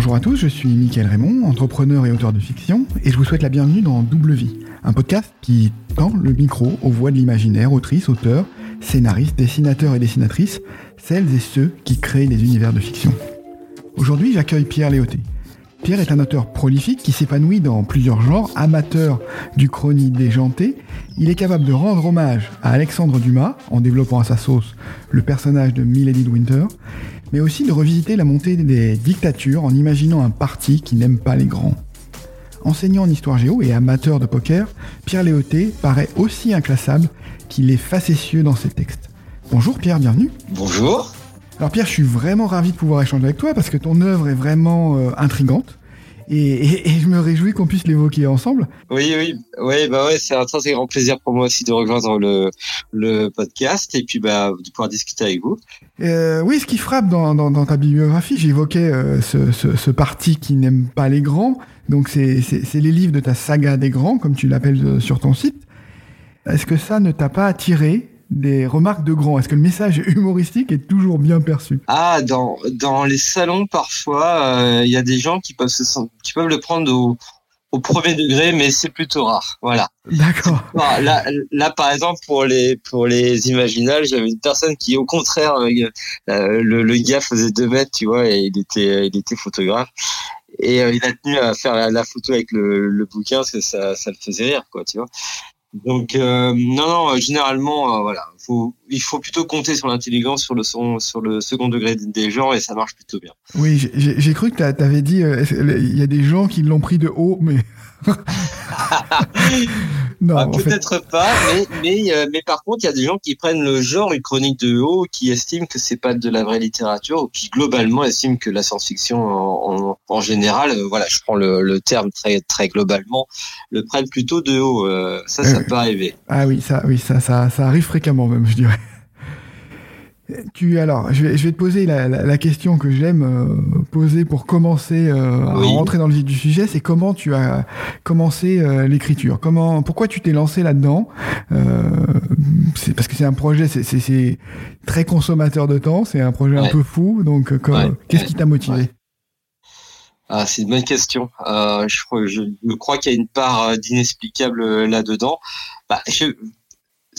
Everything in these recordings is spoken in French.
Bonjour à tous, je suis Mickaël Raymond, entrepreneur et auteur de fiction, et je vous souhaite la bienvenue dans Double Vie, un podcast qui tend le micro aux voix de l'imaginaire, autrices, auteurs, scénaristes, dessinateurs et dessinatrices, celles et ceux qui créent les univers de fiction. Aujourd'hui, j'accueille Pierre Léoté. Pierre est un auteur prolifique qui s'épanouit dans plusieurs genres, amateur du chronique déjanté. Il est capable de rendre hommage à Alexandre Dumas en développant à sa sauce le personnage de Milady de Winter, mais aussi de revisiter la montée des dictatures en imaginant un parti qui n'aime pas les grands. Enseignant en histoire géo et amateur de poker, Pierre Léoté paraît aussi inclassable qu'il est facétieux dans ses textes. Bonjour Pierre, bienvenue. Bonjour. Alors Pierre, je suis vraiment ravi de pouvoir échanger avec toi parce que ton œuvre est vraiment euh, intrigante. Et, je me réjouis qu'on puisse l'évoquer ensemble. Oui, oui, oui, bah ouais, c'est un très grand plaisir pour moi aussi de rejoindre le, le podcast et puis bah de pouvoir discuter avec vous. Euh, oui, ce qui frappe dans, dans, ta bibliographie, j'évoquais euh, ce, ce, ce, parti qui n'aime pas les grands. Donc c'est les livres de ta saga des grands, comme tu l'appelles sur ton site. Est-ce que ça ne t'a pas attiré des remarques de grands Est-ce que le message humoristique est toujours bien perçu? Ah, dans, dans les salons, parfois, euh, il y a des gens qui peuvent, se, qui peuvent le prendre au, au premier degré, mais c'est plutôt rare. Voilà. D'accord. Là, là, par exemple, pour les pour les imaginales, j'avais une personne qui, au contraire, euh, euh, le, le, gars faisait deux mètres, tu vois, et il était il était photographe. Et il a tenu à faire la, photo avec le, le, bouquin parce que ça, ça le faisait rire, quoi, tu vois. Donc euh, non, non, généralement, euh, voilà, faut, il faut plutôt compter sur l'intelligence, sur le son, sur le second degré des gens, et ça marche plutôt bien. Oui, j'ai cru que tu avais dit, euh, il y a des gens qui l'ont pris de haut, mais non, ah, peut-être pas, mais mais euh, mais par contre, il y a des gens qui prennent le genre une chronique de haut, qui estiment que c'est pas de la vraie littérature, ou qui globalement estiment que la science-fiction en, en, général, euh, voilà, je prends le, le, terme très très globalement, le prennent plutôt de haut. Euh, ça, ça peut arriver. Ah oui, ça, oui, ça, ça, ça arrive fréquemment même, je dirais. Tu alors, je vais, je vais te poser la, la, question que j'aime euh, poser pour commencer euh, à rentrer dans le vif du sujet, c'est comment tu as commencé euh, l'écriture? Comment, pourquoi tu t'es lancé là-dedans? C'est parce que c'est un projet, c'est très consommateur de temps, c'est un projet un peu fou. Donc, qu'est-ce qui t'a motivé? Ah, c'est une bonne question. je, crois, je, crois qu'il y a une part d'inexplicable là-dedans. Bah, je,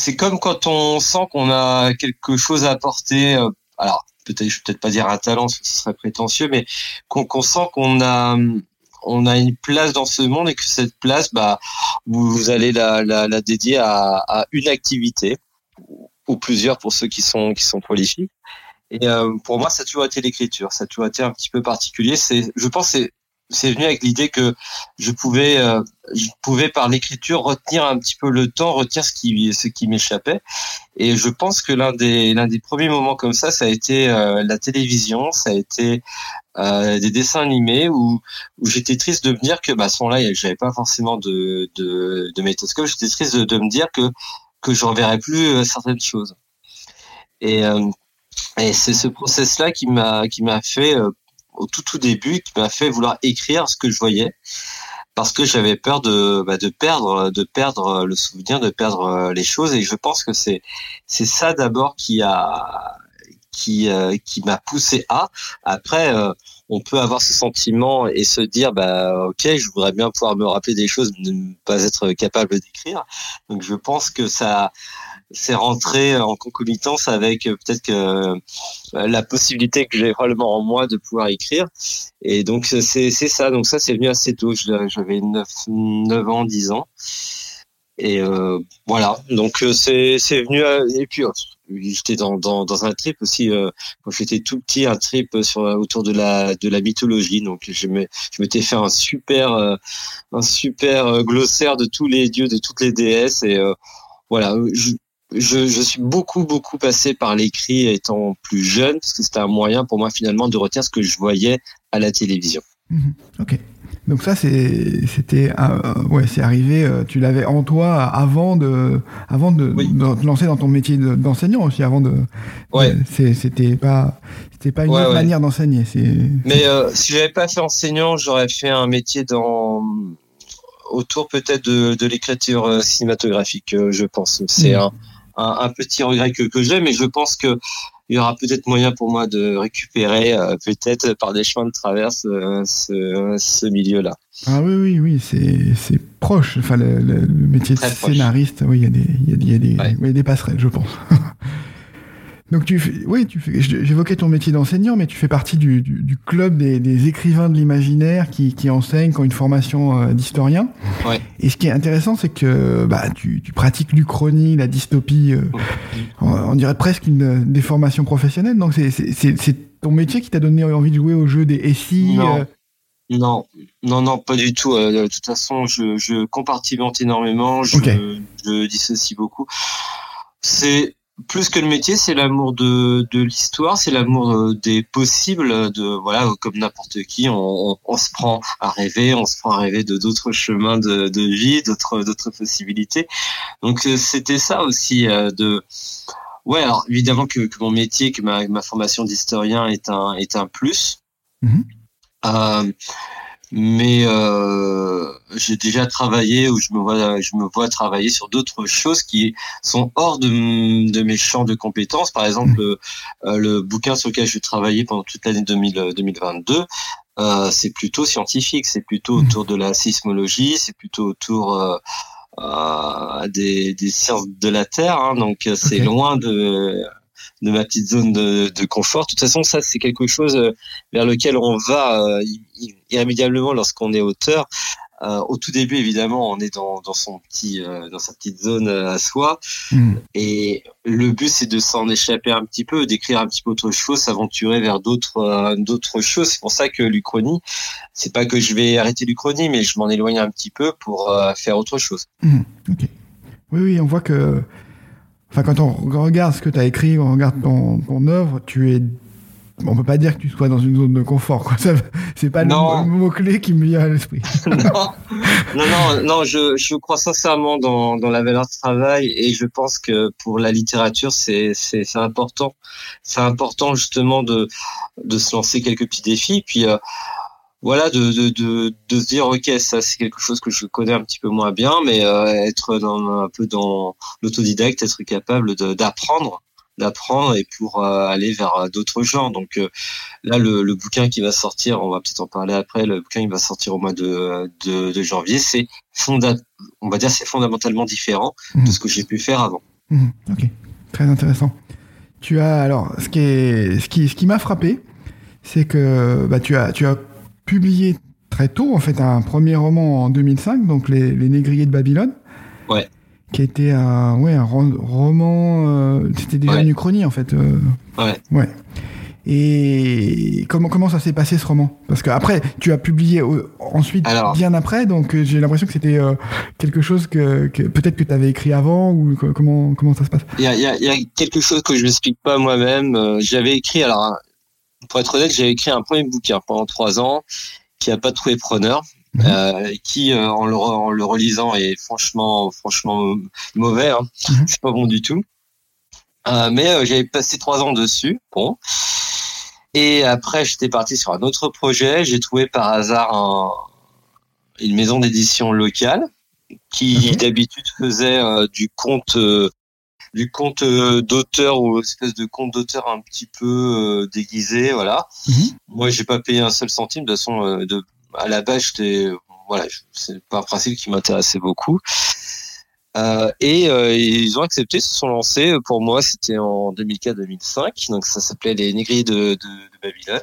c'est comme quand on sent qu'on a quelque chose à apporter. Euh, alors peut-être, je vais peut-être pas dire un talent, ce serait prétentieux, mais qu'on sent qu'on a on a une place dans ce monde et que cette place, bah, vous, allez la, la, dédier à, une activité ou plusieurs pour ceux qui sont qui sont prolifiques. Et euh, pour moi, ça a toujours été l'écriture. Ça a toujours été un petit peu particulier. C'est, je pense, c'est c'est venu avec l'idée que je pouvais, euh, je pouvais par l'écriture retenir un petit peu le temps, retenir ce qui, ce qui m'échappait. Et je pense que l'un des, l'un des premiers moments comme ça, ça a été euh, la télévision, ça a été euh, des dessins animés où, où j'étais triste de me dire que, bah, ce moment-là, j'avais pas forcément de, de, de métoscope. J'étais triste de, de, me dire que que je reverrais plus certaines choses. Et et c'est ce process-là qui m'a qui m'a fait au tout tout début qui m'a fait vouloir écrire ce que je voyais parce que j'avais peur de bah, de perdre de perdre le souvenir de perdre euh, les choses. Et je pense que c'est c'est ça d'abord qui a qui euh, qui m'a poussé à. Après euh, on peut avoir ce sentiment et se dire bah ok je voudrais bien pouvoir me rappeler des choses de ne pas être capable d'écrire. Donc je pense que ça c'est rentré en concomitance avec euh, peut-être que euh, la possibilité que j'ai probablement en moi de pouvoir écrire. Et donc c'est ça. Donc ça c'est venu assez tôt. J'avais 9, 9 ans, 10 ans. Et euh, voilà. Donc c'est c'est venu et puis j'étais dans, dans, dans un trip aussi quand j'étais tout petit un trip sur autour de la de la mythologie donc je m'étais fait un super un super glossaire de tous les dieux de toutes les déesses et voilà je, je, suis beaucoup, beaucoup passé par l'écrit étant plus jeune, parce que c'était un moyen pour moi finalement de retenir ce que je voyais à la télévision. Mhm. ok. Donc ça, c'est, c'était, euh, ouais, c'est arrivé. Euh, tu l'avais en toi avant de, avant de, te lancer dans ton métier d'enseignant aussi, avant de. Ouais. c'était pas, c'était pas une autre manière d'enseigner. Mais euh, si j'avais pas fait enseignant, j'aurais fait un métier dans autour peut-être de, de l'écriture cinématographique, je pense. C'est mhm. un un, petit regret que, que j'ai, mais je pense que il y aura peut-être moyen pour moi de récupérer peut-être par des chemins de traverse ce, ce milieu-là. Ah oui, oui, oui, c'est proche. Enfin, le, métier de scénariste, oui, il y a des, il y a, des, il y a des passerelles, je pense. Donc tu fais, oui, tu fais, j'évoquais ton métier d'enseignant, mais tu fais partie du, du, du club des, des, écrivains de l'imaginaire qui, qui enseignent, qui ont une formation euh, d'historien. Ouais. Et ce qui est intéressant, c'est que bah, tu, tu pratiques l'Uchronie, la dystopie, euh, on, dirait presque une des formations professionnelles. Donc c'est ton métier qui t'a donné envie de jouer au jeu des SI non. Euh... Non, non, non, pas du tout. De toute façon, je, je compartimente énormément, je, okay. je dissocie beaucoup. C'est plus que le métier, c'est l'amour de, de l'histoire, c'est l'amour euh, des possibles, de voilà, comme n'importe qui, on, on, se prend à rêver, on se prend à rêver de d'autres chemins de, de vie, d'autres d'autres possibilités. Donc euh, c'était ça aussi euh, de ouais, alors évidemment que, que, mon métier, que ma, ma formation d'historien est un est un plus. Mmh. Euh, mais euh, j'ai déjà travaillé ou je me vois je me vois travailler sur d'autres choses qui sont hors de, de mes champs de compétences. Par exemple le, euh, le bouquin sur lequel je vais travailler pendant toute l'année 2022 euh, c'est plutôt scientifique c'est plutôt autour de la sismologie c'est plutôt autour euh, euh, des, des sciences de la terre hein, donc c'est okay. loin de de ma petite zone de, de, confort. De toute façon, ça, c'est quelque chose euh, vers lequel on va euh, irrémédiablement lorsqu'on est auteur. Euh, au tout début, évidemment, on est dans, dans son petit, euh, dans sa petite zone à soi, mm. et le but c'est de s'en échapper un petit peu, d'écrire un petit peu autre chose, s'aventurer vers d'autres, euh, d'autres choses. C'est pour ça que l'Uchronie, c'est pas que je vais arrêter l'Uchronie, mais je m'en éloigne un petit peu pour faire autre chose. Mm. Okay. Oui, oui, on voit que Enfin, quand on regarde ce que tu as écrit, on regarde ton, ton œuvre, tu es. On peut pas dire que tu sois dans une zone de confort, quoi. C'est pas non. le mot-clé qui me vient à l'esprit. non, non, non, non, je, je crois sincèrement dans, dans la valeur de travail et je pense que pour la littérature, c'est, c'est, c'est important. C'est important justement de, de se lancer quelques petits défis. Puis, euh, voilà de, de, de, de, se dire ok ça c'est quelque chose que je connais un petit peu moins bien mais euh, être dans, un peu dans l'autodidacte être capable d'apprendre d'apprendre et pour euh, aller vers d'autres genres donc euh, là le, le, bouquin qui va sortir on va peut-être en parler après le bouquin il va sortir au mois de, de, de janvier. C'est fonda on va dire c'est fondamentalement différent mmh. de ce que j'ai pu faire avant. Mmh. ok. Très intéressant. Tu as alors ce qui est ce qui ce qui m'a frappé c'est que bah, tu as tu as publié très tôt, en fait, un premier roman en 2005, donc Les, les Négriers de Babylone. Ouais. Qui était un, ouais, un roman. Euh, c'était déjà ouais. une uchronie, en fait. Euh, ouais. Ouais. Et comment comment ça s'est passé ce roman? Parce que après, tu as publié euh, ensuite Alors, bien après, donc j'ai l'impression que c'était euh, quelque chose que, que peut-être que tu avais écrit avant ou que, comment comment ça se passe? Il y a, y, a, y a, quelque chose que je m'explique pas moi-même. Euh, j'avais écrit alors pour être honnête, j'ai écrit un premier bouquin pendant trois ans qui a pas trouvé preneur, mmh. euh, qui euh, en, le, en, le, relisant est franchement, franchement mauvais. Hein. Mmh. Je suis pas bon du tout. Euh, mais euh, j'avais passé trois ans dessus. Bon. Et après, j'étais parti sur un autre projet. J'ai trouvé par hasard un, une maison d'édition locale qui okay. d'habitude faisait euh, du conte du conte d'auteur ou espèce de conte d'auteur un petit peu euh, déguisé, voilà. Mmh. Moi, j'ai pas payé un seul centime. De toute façon, euh, de, à la base, j'étais, voilà, c'est pas un principe qui m'intéressait beaucoup. Euh, et euh, ils ont accepté, se sont lancés. Pour moi, c'était en 2004-2005, donc ça s'appelait les Négriers de, de, de Babylone.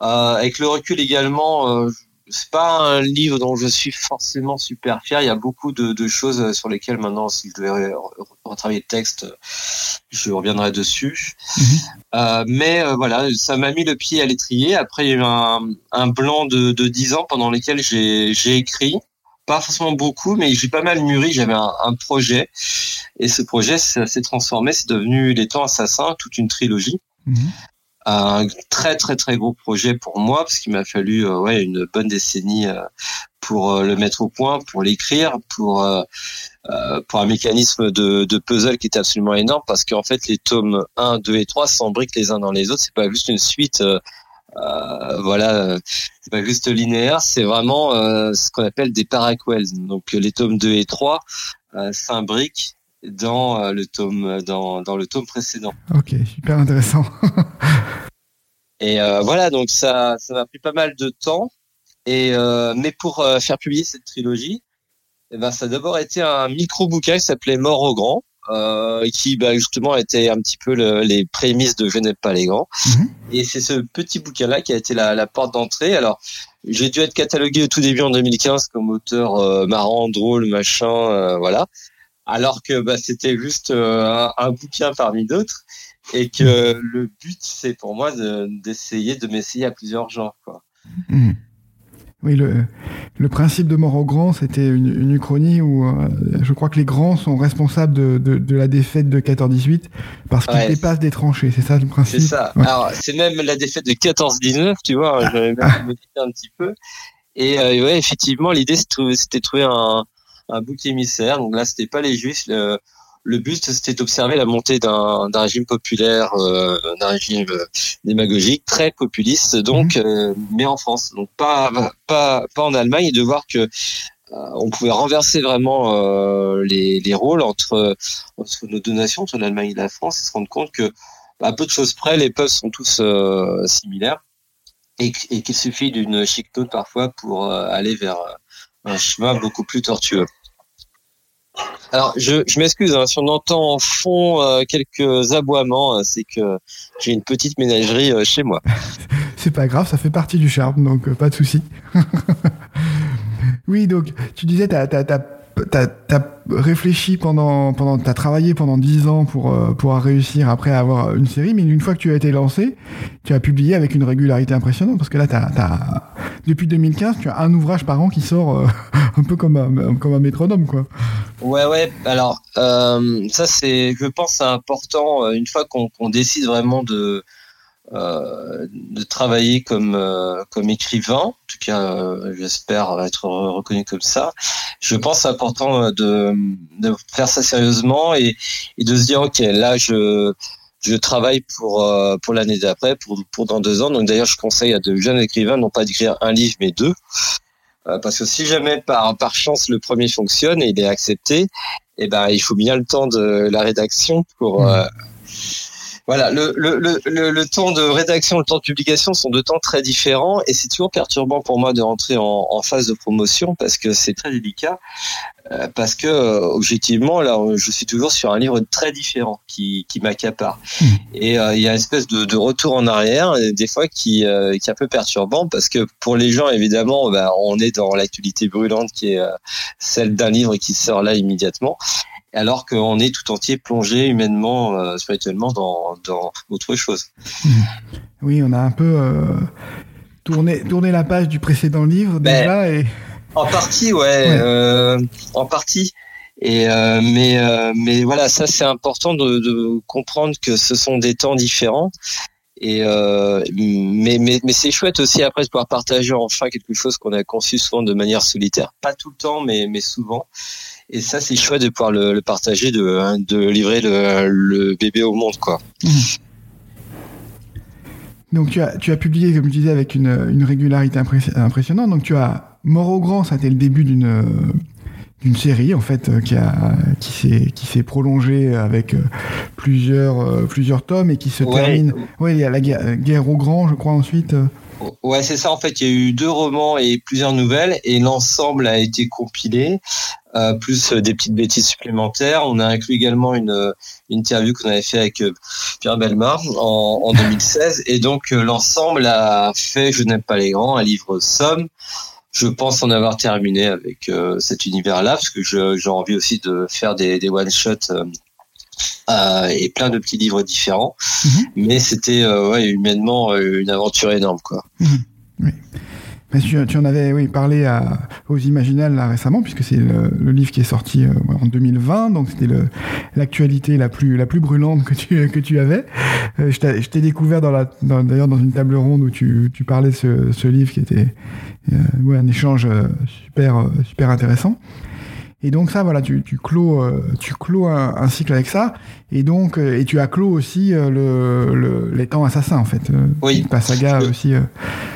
Euh, avec le recul également, c'est pas un livre dont je suis forcément super fier. Il y a beaucoup de, de choses sur lesquelles maintenant, si je devais retravailler le texte, je reviendrai dessus. Mmh. Euh, mais euh, voilà, ça m'a mis le pied à l'étrier. Après, il y a eu un, un blanc de, de 10 ans pendant lesquels j'ai écrit. Pas forcément beaucoup, mais j'ai pas mal mûri. J'avais un, un, projet. Et ce projet s'est transformé. C'est devenu Les Temps Assassins, toute une trilogie. Mmh un très très très gros projet pour moi parce qu'il m'a fallu euh, ouais une bonne décennie euh, pour euh, le mettre au point, pour l'écrire, pour euh, pour un mécanisme de, de, puzzle qui était absolument énorme parce qu'en fait les tomes 1, 2 et 3 s'embriquent les uns dans les autres, c'est pas juste une suite voilà, c'est pas juste linéaire, c'est vraiment ce qu'on appelle des paraquels. Donc les tomes 2 et 3 s'imbriquent dans le tome dans, dans le tome précédent. Ok, super intéressant. et voilà, donc ça ça m'a pris pas mal de temps. Et mais pour faire publier cette trilogie, eh ben, ça a d'abord été un micro-bouquin qui s'appelait Mort au grand, euh, qui bah, justement était un petit peu le, les prémices de Je n'aime pas les grands. Mhm. Et c'est ce petit bouquin-là qui a été la, la porte d'entrée. Alors, j'ai dû être catalogué au tout début en 2015 comme auteur euh, marrant, drôle, machin, euh, voilà. Alors que bah, c'était juste euh, un, un, bouquin parmi d'autres. Et que mhm. le but, c'est pour moi d'essayer de, m'essayer à plusieurs genres. Quoi. Mhm. Oui, le, le principe de mort aux grands, c'était une, une, uchronie où euh, je crois que les grands sont responsables de, de, de la défaite de 14-18 parce qu'ils dépassent des tranchées. C'est ça le principe? C'est ça. Alors, c'est même la défaite de 14-19, tu vois. J'avais même modifié un petit peu. Et euh, ouais, effectivement, l'idée, c'était de trouver un, un bouc émissaire. Donc là, c'était pas les juifs. Le, le but, c'était d'observer la montée d'un régime populaire, euh, d'un régime euh, démagogique très populiste, donc, mhm. euh, mais en France, donc pas pas pas en Allemagne, et de voir que on pouvait renverser vraiment les, les rôles entre entre nos deux nations, entre l'Allemagne et la France, et se rendre compte que à peu de choses près, les peuples sont tous similaires et, et qu'il suffit d'une chic parfois pour aller vers un chemin beaucoup plus tortueux. Alors, je, je m'excuse, hein, si on entend en fond euh, quelques aboiements, euh, c'est que j'ai une petite ménagerie euh, chez moi. c'est pas grave, ça fait partie du charme, donc pas de souci. oui, donc tu disais, t'as as, t'as as réfléchi pendant pendant t'as travaillé pendant dix ans pour euh, pour réussir après avoir une série mais une fois que tu as été lancé tu as publié avec une régularité impressionnante parce que là t'as as depuis 2015 tu as un ouvrage par an qui sort euh, un peu comme un comme un métronome quoi. Ouais ouais alors euh, ça c'est je pense important une fois qu'on décide vraiment de euh, de travailler comme euh, comme écrivain. En tout cas, euh, j'espère être reconnu comme ça. Je pense c'est important de, de faire ça sérieusement et, et de se dire ok là je je travaille pour pour l'année d'après, pour pour dans deux ans. Donc d'ailleurs, je conseille à de jeunes écrivains non pas d'écrire un livre mais deux, parce que si jamais par par chance le premier fonctionne et il est accepté, eh ben il faut bien le temps de la rédaction pour mmh voilà, le, le, le, le, temps de rédaction, le temps de publication sont deux temps très différents et c'est toujours perturbant pour moi de rentrer en, en phase de promotion parce que c'est très délicat. Euh, parce que euh, objectivement, là, je suis toujours sur un livre très différent qui, qui m'accapare. Hmm. Et euh, il y a une espèce de, de, retour en arrière, des fois qui, qui est un peu perturbant parce que pour les gens, évidemment, bah, on est dans l'actualité brûlante qui est celle d'un livre qui sort là immédiatement alors qu'on est tout entier plongé humainement, euh, spirituellement dans, dans, autre chose. Hmm. Oui, on a un peu euh, tourné, tourné la page du précédent livre ben, déjà. Et... En partie, ouais, Euh, en partie. Et euh, mais euh, mais voilà, ça c'est important de, de, comprendre que ce sont des temps différents. Et euh, mais mais, mais c'est chouette aussi après de pouvoir partager enfin quelque chose qu'on a conçu souvent de manière solitaire, pas tout le temps, mais mais souvent. Et ça, c'est chouette de pouvoir le, partager, de, hein, de livrer le, bébé au monde, quoi. Mmh. Donc tu as, tu as publié, comme je disais, avec une, une régularité impressionnante. Donc tu as Mort au grand, ça a été le début d'une d'une série en fait euh, qui a qui s'est qui s'est prolongée avec euh, plusieurs euh, plusieurs tomes et qui se termine. Ouais, il y a la guerre, guerre, au grand, je crois ensuite. Ouais, c'est ça. En fait, il y a eu deux romans et plusieurs nouvelles, et l'ensemble a été compilé, euh, plus des petites bêtises supplémentaires. On a inclus également une, une interview qu'on avait fait avec euh, Pierre Belmar en, en 2016, et donc euh, l'ensemble a fait Je n'aime pas les grands, un livre somme. Je pense en avoir terminé avec euh, cet univers-là, parce que j'ai envie aussi de faire des, des one-shots euh, et plein de petits livres différents. Mhm. Mais c'était euh, ouais, humainement euh, une aventure énorme. Quoi. Mhm. Oui. Tu, en avais parlé aux Imaginales récemment, puisque c'est le, livre qui est sorti euh, en 2020, donc c'était l'actualité la plus, la plus brûlante que tu, que tu avais. Euh, je t'ai découvert d'ailleurs dans une table ronde où tu, parlais de ce, ce livre qui était euh, ouais, un échange super, super intéressant. Et donc ça, voilà, tu, tu clôt, euh, tu clôt un, cycle avec ça. Et donc, euh, et tu as clos aussi euh, le, le, les temps assassins en fait. oui. Pas saga aussi.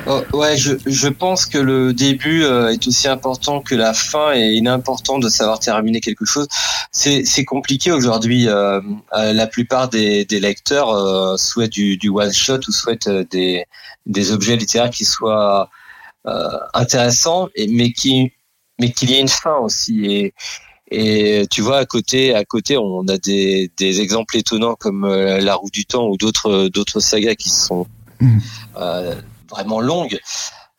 Oh, ouais, je, je pense que le début est aussi important que la fin et il est important de savoir terminer quelque chose. C'est, c'est compliqué aujourd'hui. la plupart des, des lecteurs souhaitent du, du one shot ou souhaitent des, des objets littéraires qui soient intéressants, et, mais qui mais qu'il y ait une fin aussi. Et, et tu vois, à côté, à côté, on a des, des exemples étonnants comme euh, La Roue du Temps ou d'autres d'autres sagas qui sont mmh. euh, vraiment longues.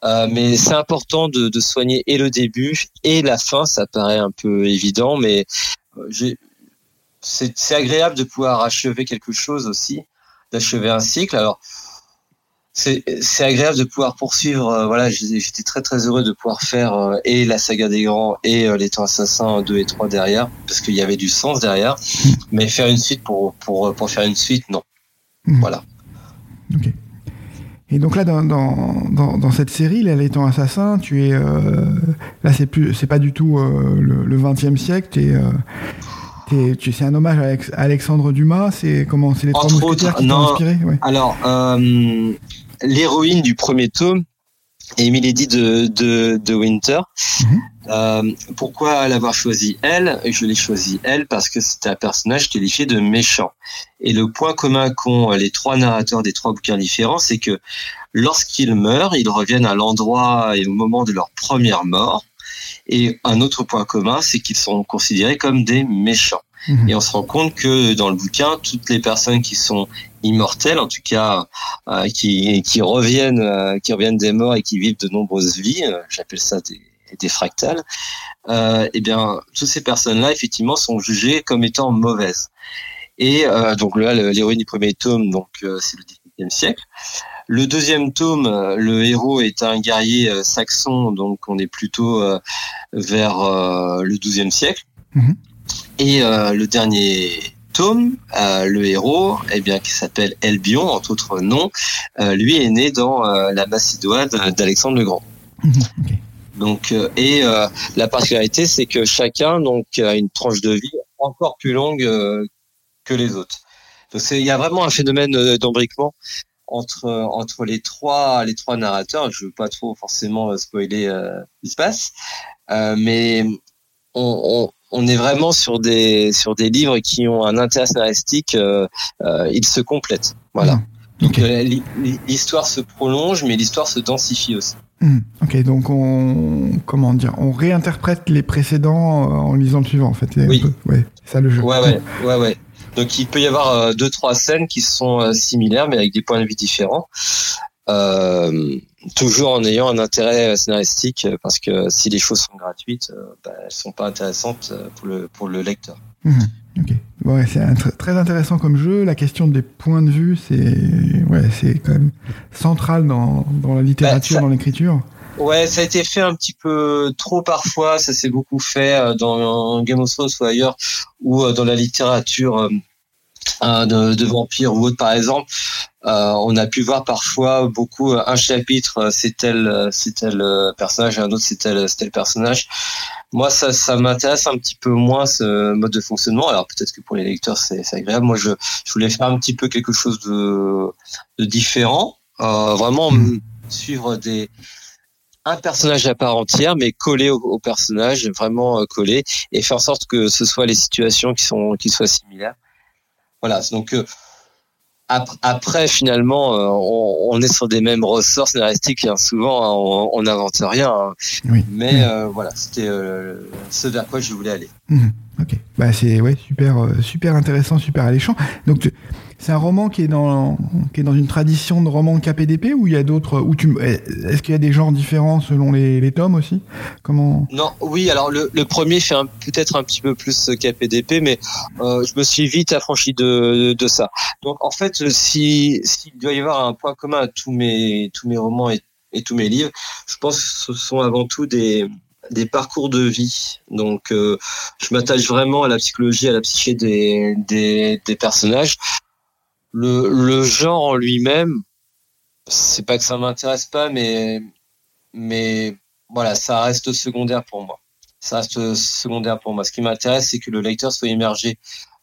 Euh, mais c'est important de, de, soigner et le début et la fin. Ça paraît un peu évident, mais euh, c'est agréable de pouvoir achever quelque chose aussi, d'achever un cycle. Alors, c'est agréable de pouvoir poursuivre. Euh, voilà, j'étais très très heureux de pouvoir faire euh, et la saga des grands et euh, les temps assassins 2 et 3 derrière, parce qu'il y avait du sens derrière. Mais faire une suite pour pour pour faire une suite, non. Hmm. Voilà. Ok. Et donc là, dans, dans, dans, cette série, les temps assassins, tu es là, c'est plus, c'est pas du tout le, le 20e siècle. T'es, c'est un hommage à Alexandre Dumas. C'est comment, c'est les trois mousquetaires qui t'ont inspiré. Ouais. Alors, l'héroïne du premier tome est Milady de, de, de Winter. Mhm. Euh, pourquoi l'avoir choisi elle? Je l'ai choisi elle parce que c'était un personnage qualifié de méchant. Et le point commun qu'ont les trois narrateurs des trois bouquins différents, c'est que lorsqu'ils meurent, ils reviennent à l'endroit et au moment de leur première mort. Et un autre point commun, c'est qu'ils sont considérés comme des méchants. Mhm. Et on se rend compte que dans le bouquin, toutes les personnes qui sont immortelles, en tout cas euh, qui, qui reviennent, euh, qui reviennent des morts et qui vivent de nombreuses vies, euh, j'appelle ça des, des fractales. Euh, eh bien, toutes ces personnes-là, effectivement, sont jugées comme étant mauvaises. Et donc là, l'héroïne du premier tome, donc c'est le XVIIIe siècle. Le deuxième tome, le héros est un guerrier saxon, donc on est plutôt vers le XIIe siècle. Mhm. Et le dernier tome, euh, le héros, eh bien, qui s'appelle Elbion, entre autres noms, euh, lui est né dans euh, la Macédoine d'Alexandre le Grand. Donc, et la particularité, c'est que chacun donc a une tranche de vie encore plus longue que les autres. Donc, il y a vraiment un phénomène d'embriquement entre entre les trois les trois narrateurs. Je veux pas trop forcément spoiler ce qui se passe, mais on, on est vraiment sur des sur des livres qui ont un intérêt scénaristique. Euh, euh, ils se complètent. Voilà. Donc euh, l'histoire se prolonge, mais l'histoire se densifie aussi. Mmh. Ok, donc on comment dire, on réinterprète les précédents en lisant le suivant en fait. Oui. Ouais, c'est ça le jeu. Ouais, ouais, ouais, ouais. Donc il peut y avoir deux trois scènes qui sont similaires, mais avec des points de vue différents. Euh, toujours en ayant un intérêt scénaristique, parce que si les choses sont gratuites, euh, bah, elles sont pas intéressantes euh, pour le, pour le lecteur. Mmh, ok. Ouais, c'est très intéressant comme jeu. La question des points de vue, c'est ouais, c'est quand même central dans, dans la littérature, bah, dans l'écriture. Ouais, ça a été fait un petit peu trop parfois. Ça s'est beaucoup fait dans Game of Thrones ou ailleurs, ou dans la littérature de, de vampires ou autre par exemple, euh, on a pu voir parfois beaucoup euh, un chapitre euh, c'est tel c'est tel personnage et un autre c'est tel c'est tel personnage. Moi ça ça m'intéresse un petit peu moins ce mode de fonctionnement. Alors peut-être que pour les lecteurs c'est agréable. Moi je, je voulais faire un petit peu quelque chose de, de différent, euh, vraiment mmh. suivre des un personnage à part entière, mais collé au, personnage, vraiment collé, et faire en sorte que ce soit les situations qui sont qui soient similaires. Voilà, donc euh, après, finalement, euh, on, est sur des mêmes ressorts scénaristiques. Hein. Souvent, hein, on n'invente rien. Hein. Mais euh, voilà, c'était ce vers quoi je voulais aller. Mmh. ok, bah c'est ouais, super, super intéressant, super alléchant. Donc, c'est un roman qui est dans qui est dans une tradition de roman KPDP ou il y a d'autres où tu est-ce qu'il y a des genres différents selon les, les tomes aussi? Comment? Non, oui, alors le, le premier fait peut-être un petit peu plus KPDP mais euh, je me suis vite affranchi de, de ça. Donc en fait, si s'il doit y avoir un point commun à tous mes tous mes romans et, et tous mes livres, je pense que ce sont avant tout des des parcours de vie. Donc, euh, je m'attache vraiment à la psychologie, à la psyché des, des, des personnages le, le genre en lui-même, c'est pas que ça m'intéresse pas, mais, mais voilà, ça reste secondaire pour moi. ça reste secondaire pour moi. Ce qui m'intéresse, c'est que le lecteur soit immergé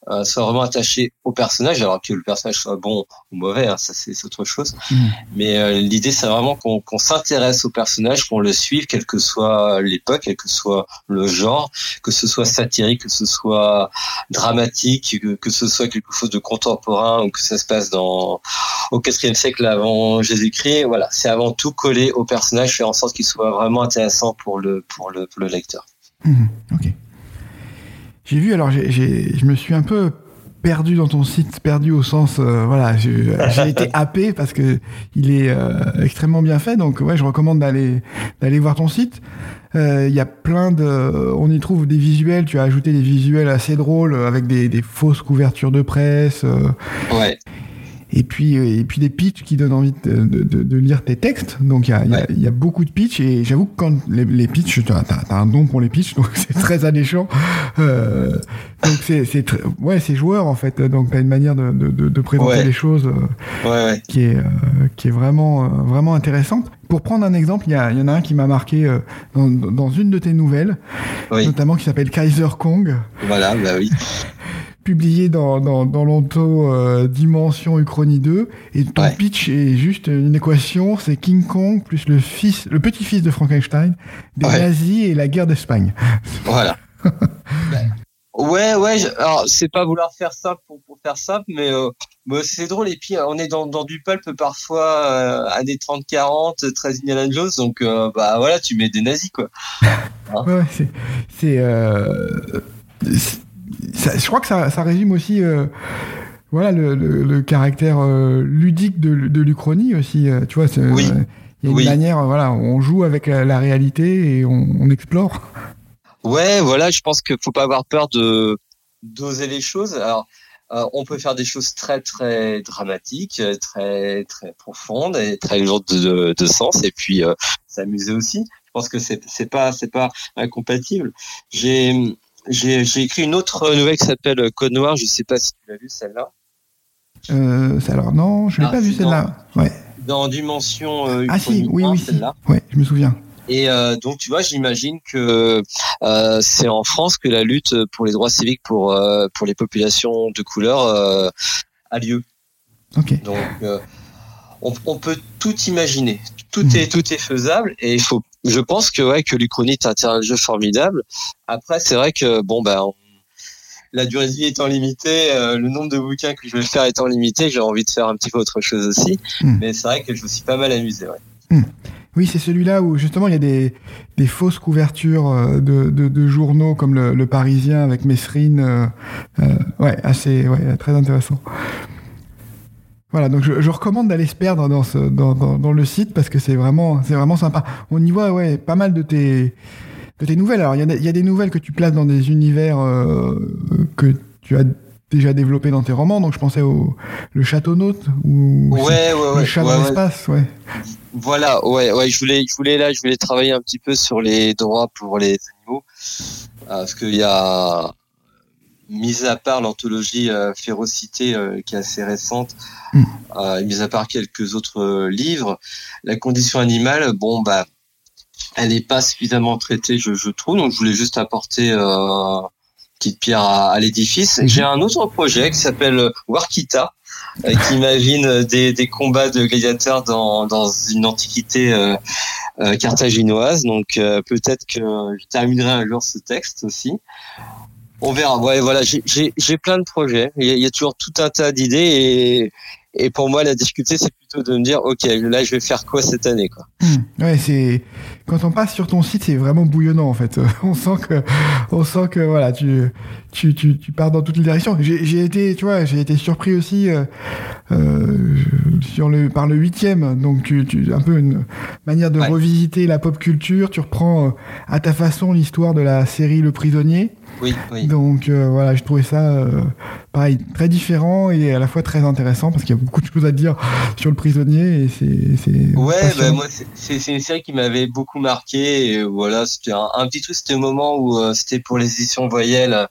euh, soit vraiment attaché au personnage, alors que le personnage soit bon ou mauvais, hein, ça c'est autre chose. Mm. Mais euh, l'idée c'est vraiment qu'on s'intéresse au personnage, qu'on le suive, quelle que soit l'époque, quel que soit le genre, que ce soit satirique, que ce soit dramatique, que, que, ce soit quelque chose de contemporain ou que ça se passe dans au quatrième siècle avant Jésus-Christ. Voilà, c'est avant tout collé au personnage, faire en sorte qu'il soit vraiment intéressant pour le pour le, pour le lecteur. Mm. ok. J'ai vu, alors je me suis un peu perdu dans ton site, perdu au sens, euh, voilà, j'ai été happé parce que il est euh, extrêmement bien fait, donc ouais, je recommande d'aller d'aller voir ton site. Euh, il y a plein de, on y trouve des visuels. Tu as ajouté des visuels assez drôles avec des, des fausses couvertures de presse. ouais et puis euh, et puis des pitchs qui donnent envie de, de, de lire tes textes. Donc il y a, y, a, y a, beaucoup de pitchs et j'avoue que quand les, les pitchs, tu as, un don pour les pitchs, donc c'est très alléchant. Euh, donc c'est c'est ouais c'est joueur en fait. Donc t'as une manière de, de, de présenter les choses euh, qui est euh, qui est vraiment vraiment intéressante. Pour prendre un exemple, il y, y en a un qui m'a marqué dans, dans, une de tes nouvelles, notamment qui s'appelle Kaiser Kong. Voilà, bah oui publié dans, dans, dans l'onto euh, Dimension Uchronie 2 et ton pitch est juste une équation, c'est King Kong plus le fils, le petit-fils de Frankenstein, des nazis et la guerre d'Espagne. Voilà. ouais, ouais, alors c'est pas vouloir faire simple pour, pour faire simple, mais euh, c'est drôle. Et puis on est dans, dans du pulp parfois euh, années 30-40, 13 Indiana Jones, donc euh, bah voilà, tu mets des nazis quoi. Hein ouais, c'est. Je crois que ça, ça résume aussi euh, voilà le, le, caractère euh, ludique de, de l'Uchronie aussi. Euh, tu vois, oui. il y a une manière, voilà, on joue avec la, réalité et on, on, explore. Ouais, voilà, je pense qu'il faut pas avoir peur de d'oser les choses. Alors, on peut faire des choses très très dramatiques, très très profondes et très lourdes de, de, sens, et puis s'amuser aussi. Je pense que c'est c'est pas c'est pas incompatible. J'ai j'ai écrit une autre nouvelle qui s'appelle Code Noir. Je sais pas si tu l'as vu celle-là. Euh, alors non, je l'ai ah, pas vu celle-là. Ouais. Dans Dimension. Euh, ah si, oui, oui, celle-là. Ouais, je me souviens. Et euh, donc tu vois, j'imagine que euh, c'est en France que la lutte pour les droits civiques pour euh, pour les populations de couleur euh, a lieu. Ok. Donc on, on, peut tout imaginer, tout est tout est faisable et il faut je pense que ouais que l'Uchronie est un jeu formidable. Après, c'est vrai que bon ben la durée de vie étant limitée, euh, le nombre de bouquins que je vais faire étant limité, j'ai envie de faire un petit peu autre chose aussi. Hmm. Mais c'est vrai que je me suis pas mal amusé. Ouais. Hmm. Oui, c'est celui-là où justement il y a des, des fausses couvertures euh, de, de, de, journaux comme le, le Parisien avec Messrine. Euh, ouais, assez, ouais, très intéressant. Voilà, donc je, je recommande d'aller se perdre dans, ce, dans, dans, dans, le site parce que c'est vraiment, c'est vraiment sympa. On y voit ouais, pas mal de tes, de tes nouvelles. Alors, il y, a, y a des nouvelles que tu places dans des univers euh, que tu as déjà développé dans tes romans. Donc, je pensais au le Château Naute ou ouais, ouais, le Chat ouais, dans l'espace. Ouais. Voilà, ouais, ouais. Je voulais, je voulais là, je voulais travailler un petit peu sur les droits pour les animaux parce qu'il y a mis à part l'anthologie euh, Férocité euh, qui est assez récente, mm. euh, mis à part quelques autres livres, la condition animale, bon bah, elle n'est pas suffisamment traitée, je, je, trouve. Donc je voulais juste apporter euh, petite pierre à, à l'édifice. Mm-hmm. J'ai un autre projet qui s'appelle Warkita, qui imagine des, des, combats de gladiateurs dans, dans une antiquité euh, carthaginoise. Donc peut-être que je terminerai un jour ce texte aussi. On verra. Ouais, voilà, j'ai plein de projets. Il y, a, toujours tout un tas d'idées et, et pour moi, la difficulté, c'est plutôt de me dire, ok, là, je vais faire quoi cette année, quoi. Mmh. Ouais, c'est quand on passe sur ton site, c'est vraiment bouillonnant en fait. on sent que, on sent que voilà, tu, tu, tu, tu pars dans toutes les directions. J'ai été, tu vois, j'ai été surpris aussi euh, euh, sur le par le huitième. Donc, tu, tu un peu une manière de ouais. revisiter la pop culture. Tu reprends euh, à ta façon l'histoire de la série Le Prisonnier. Oui, oui. Donc euh, voilà, je trouvais ça euh, pareil très différent et à la fois très intéressant parce qu'il y a beaucoup de choses à dire sur le prisonnier et c'est ouais bah, moi c'est une série qui m'avait beaucoup marqué et voilà c'était un, un, petit truc c'était le moment où euh, c'était pour les éditions voyelles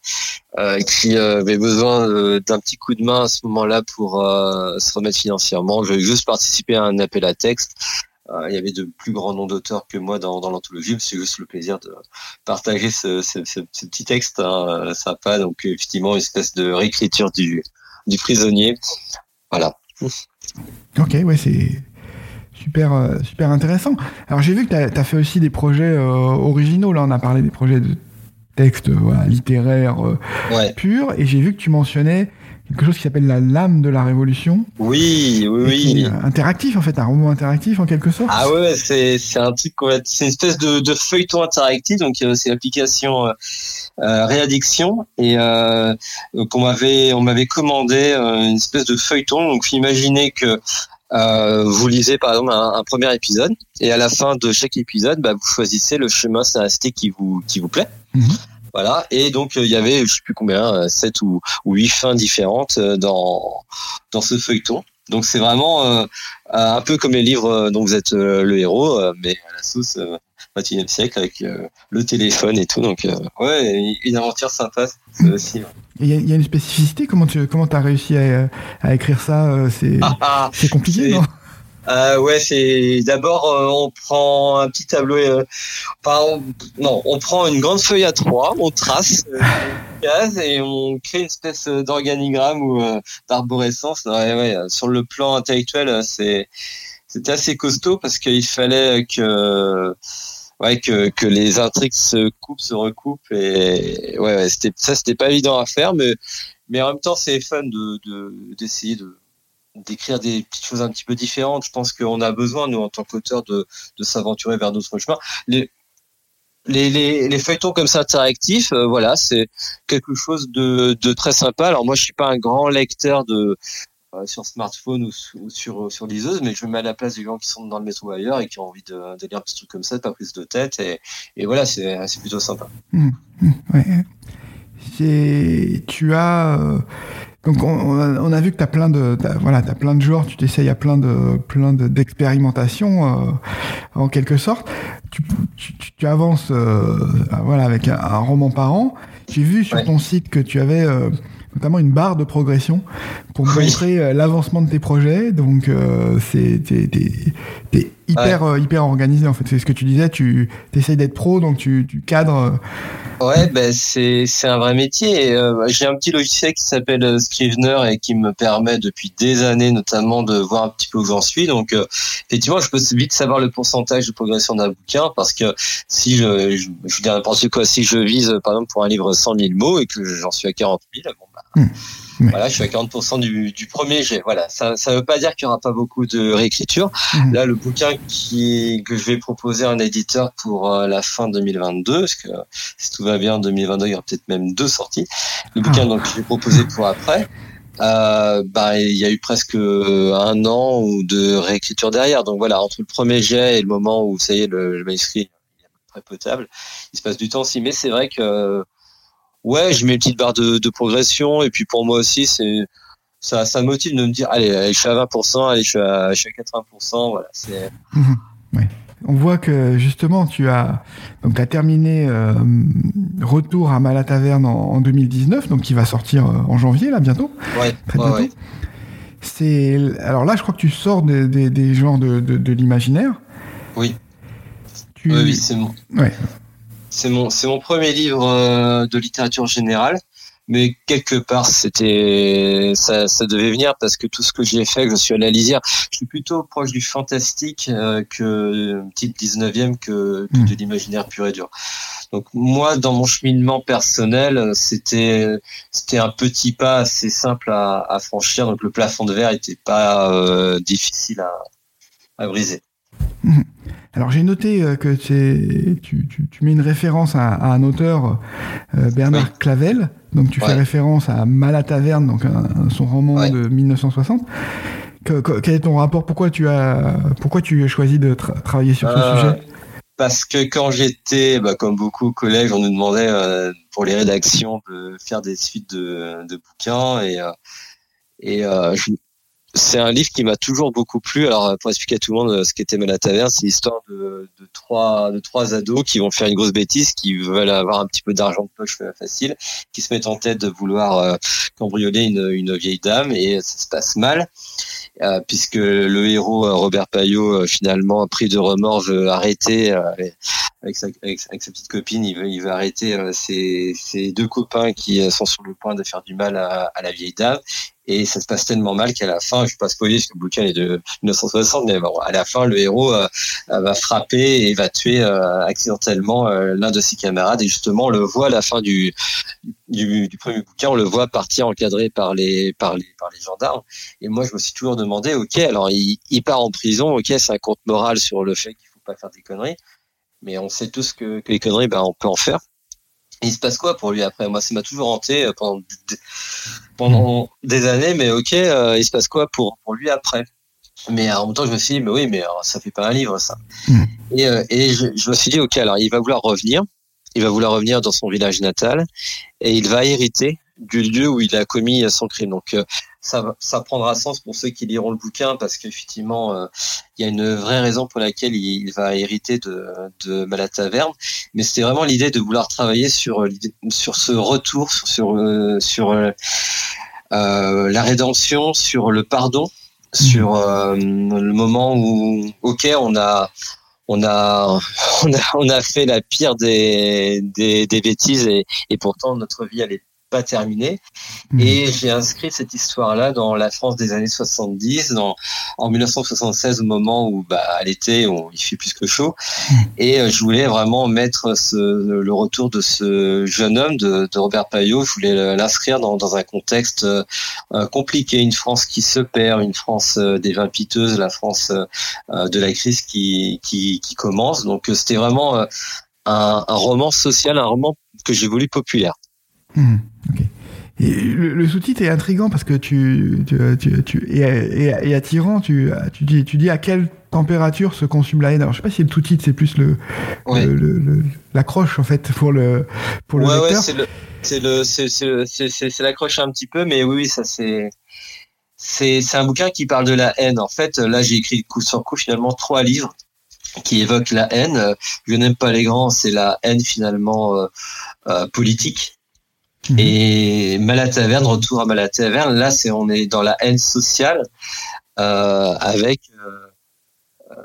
euh, qui avait besoin d'un petit coup de main à ce moment-là pour se remettre financièrement. Je vais juste participer à un appel à texte. euh, il y avait de plus grands noms d'auteurs que moi dans, dans l'anthologie. C'est juste le plaisir de partager ce, ce, ce, petit texte hein, sympa. Donc effectivement, une espèce de réécriture du, du prisonnier. Voilà. Ok, ouais, c'est super, euh, super intéressant. Alors j'ai vu que tu as, fait aussi des projets euh, originaux. Là, on a parlé des projets de texte voilà, littéraire ouais. pur, et j'ai vu que tu mentionnais quelque chose qui s'appelle la lame de la révolution. Oui, oui, oui. Interactif en fait, un roman interactif en quelque sorte. Ah ouais, c'est c'est un truc c'est une espèce de, de feuilleton interactif donc c'est l'application euh, euh, réaddiction et euh, qu'on m'avait on m'avait commandé euh, une espèce de feuilleton donc imaginez que euh, vous lisez par exemple un, premier épisode et à la fin de chaque épisode, bah, vous choisissez le chemin scénaristique qui vous qui vous plaît. Mhm. Voilà. Et donc il y avait, je sais plus combien, sept ou, ou huit fins différentes euh, dans dans ce feuilleton. Donc c'est vraiment euh, un peu comme les livres euh, dont vous êtes le héros, mais à la sauce 21e siècle avec le téléphone et tout. Donc ouais, une aventure sympa aussi. Il y, y, a une spécificité. Comment tu comment as réussi à, à écrire ça C'est ah, ah, c'est compliqué, non? Euh, ouais, c'est d'abord euh, on prend un petit tableau. Euh, enfin, non, on prend une grande feuille à trois, on trace euh, une et on crée une espèce d'organigramme ou d'arborescence. Ouais, ouais, sur le plan intellectuel, c'est c'était assez costaud parce qu'il fallait que ouais que que les intrigues se coupent, se recoupent et ouais, ouais c'était ça c'était pas évident à faire, mais mais en même temps c'est fun de d'essayer de d'écrire des petites choses un petit peu différentes. Je pense qu'on a besoin, nous, en tant qu'auteurs, de, de s'aventurer vers d'autres chemins. Les, les, les, feuilletons comme ça interactifs, euh, voilà, c'est quelque chose de, de, très sympa. Alors moi, je suis pas un grand lecteur de euh, sur smartphone ou, sur sur liseuse, mais je me mets à la place des gens qui sont dans le métro ailleurs et qui ont envie de, de lire un petit comme ça, pas prise de tête, et, et voilà, c'est plutôt sympa. Mmh, mmh. Tu as euh, donc on, a vu que tu as plein de voilà, as plein de genres, tu t'essayes à plein de plein d'expérimentations euh, en quelque sorte. Tu, tu, tu avances euh, voilà avec un, roman par an. J'ai vu sur ton site que tu avais euh, notamment une barre de progression pour montrer l'avancement de tes projets. Donc c'est hyper hyper organisé en fait. C'est ce que tu disais. Tu essayes d'être pro, donc tu, tu cadres Ouais, ben c'est un vrai métier. Euh, j'ai un petit logiciel qui s'appelle euh, Scrivener et qui me permet depuis des années notamment de voir un petit peu où j'en suis. Donc euh, effectivement, je peux vite savoir le pourcentage de progression d'un bouquin parce que si je je, je dis n'importe quoi, si je vise par exemple pour un livre 100 000 mots et que j'en suis à 40 000, bon bah Voilà, je suis à 40% du, du premier jet. Voilà, ça ça veut pas dire qu'il y aura pas beaucoup de réécriture. Mhm. Là, le bouquin qui que je vais proposer à un éditeur pour euh, la fin 2022, parce que si tout va bien, en 2022, il y aura peut-être même deux sorties. Le bouquin ah. donc que je vais proposer pour après. Euh, bah, il y a eu presque un an ou de réécriture derrière. Donc voilà, entre le premier jet et le moment où ça y est, le, le manuscrit est très potable, il se passe du temps aussi. Mais c'est vrai que ouais, je mets une petite barre de, de progression et puis pour moi aussi, c'est ça, ça motive de me dire allez, allez, je suis à 20%, allez, je suis à, je suis à 80%, voilà. C'est. Ouais. On voit que justement tu as donc as terminé euh, Retour à Malataverne en, en 2019, donc qui va sortir euh, en janvier là bientôt. Ouais. Très bientôt. Ouais, C'est alors là, je crois que tu sors des, des, des genres de, de, de l'imaginaire. Oui. Tu... Oui, c'est bon. Ouais. C'est mon, c'est mon premier livre euh, de littérature générale, mais quelque part c'était, ça, ça devait venir parce que tout ce que j'ai fait, que je suis allé à lisière, je suis plutôt proche du fantastique euh, que type 19e que, que de l'imaginaire pur et dur. Donc moi, dans mon cheminement personnel, c'était, c'était un petit pas assez simple à, à franchir. Donc le plafond de verre était pas euh, difficile à, à briser. Mmh. Alors j'ai noté euh, que tu, tu, tu, mets une référence à, à un auteur, euh, Bernard oui. Clavel, donc tu ouais. fais référence à Malataverne, donc un, son roman ouais. de 1960. Que, que, quel est ton rapport? Pourquoi tu as pourquoi tu as choisi de tra travailler sur ce euh, sujet? Parce que quand j'étais, bah, comme beaucoup au collège, on nous demandait euh, pour les rédactions de faire des suites de, de bouquins et et je, c'est un livre qui m'a toujours beaucoup plu. Alors, pour expliquer à tout le monde euh, ce qu'était Malataverne, c'est l'histoire de, trois, de trois ados qui vont faire une grosse bêtise, qui veulent avoir un petit peu d'argent de poche euh, facile, qui se mettent en tête de vouloir euh, cambrioler une, vieille dame et ça se passe mal. euh, puisque le héros euh, Robert Payot finalement pris de remords veut arrêter avec sa, petite copine, il veut, arrêter ses, deux copains qui sont sur le point de faire du mal à la vieille dame et ça se passe tellement mal qu'à la fin, je vais pas spoiler parce que le bouquin est de 1960, mais bon, à la fin, le héros euh, va frapper et va tuer euh, accidentellement euh, l'un de ses camarades et justement, on le voit à la fin du, du, du, premier bouquin, on le voit partir encadré par les par les par les gendarmes. Et moi, je me suis toujours demandé, ok, alors il, il part en prison, ok, c'est un compte moral sur le fait qu'il faut pas faire des conneries, mais on sait tous que, que les conneries, ben, on peut en faire il se passe quoi pour lui après? Moi, ça m'a toujours hanté euh, pendant pendant des années, mais ok, euh, il se passe quoi pour pour lui après? Mais en même temps, je me suis dit, mais oui, mais ça fait pas un livre, ça. Hmm. Et, euh, et je, je, me suis dit, ok, alors il va vouloir revenir, il va vouloir revenir dans son village natal, et il va hériter du lieu où il a commis son crime. Donc ça, ça prendra sens pour ceux qui liront le bouquin parce qu'effectivement, euh, il y a une vraie raison pour laquelle il, va hériter de, de Malataverne. Mais c'était vraiment l'idée de vouloir travailler sur sur ce retour, sur sur, euh, sur euh, la rédemption, sur le pardon, sur le moment où, ok, on a on a, on a, on a fait la pire des, des, des bêtises et, et pourtant notre vie elle est pas terminé. Hmm. Et j'ai inscrit cette histoire-là dans la France des années 70, dans, en 1976, au moment où, bah, à l'été, il fait plus que chaud. Hmm. Et euh, je voulais vraiment mettre ce, le retour de ce jeune homme, de, de Robert Payot, je voulais l'inscrire dans, dans, un contexte euh, compliqué, une France qui se perd, une France euh, des vins piteuses, la France de la crise qui, qui, qui commence. Donc c'était vraiment un, un roman social, un roman que j'ai voulu populaire. Hmm, et le, sous-titre est intrigant parce que tu, tu, tu, et, attirant. Tu, tu, dis, tu dis à quelle température se consume la haine. Alors je sais pas si le sous-titre c'est plus le, l'accroche en fait pour le pour le ouais, lecteur. Ouais, c'est le c'est l'accroche un petit peu, mais oui, ça c'est c'est c'est un bouquin qui parle de la haine. En fait, là j'ai écrit coup sur coup finalement trois livres qui évoquent la haine. Je n'aime pas les grands, c'est la haine finalement euh, euh, politique Mhm. Et Malataverne, retour à Malataverne, là, c'est on est dans la haine sociale euh, avec euh,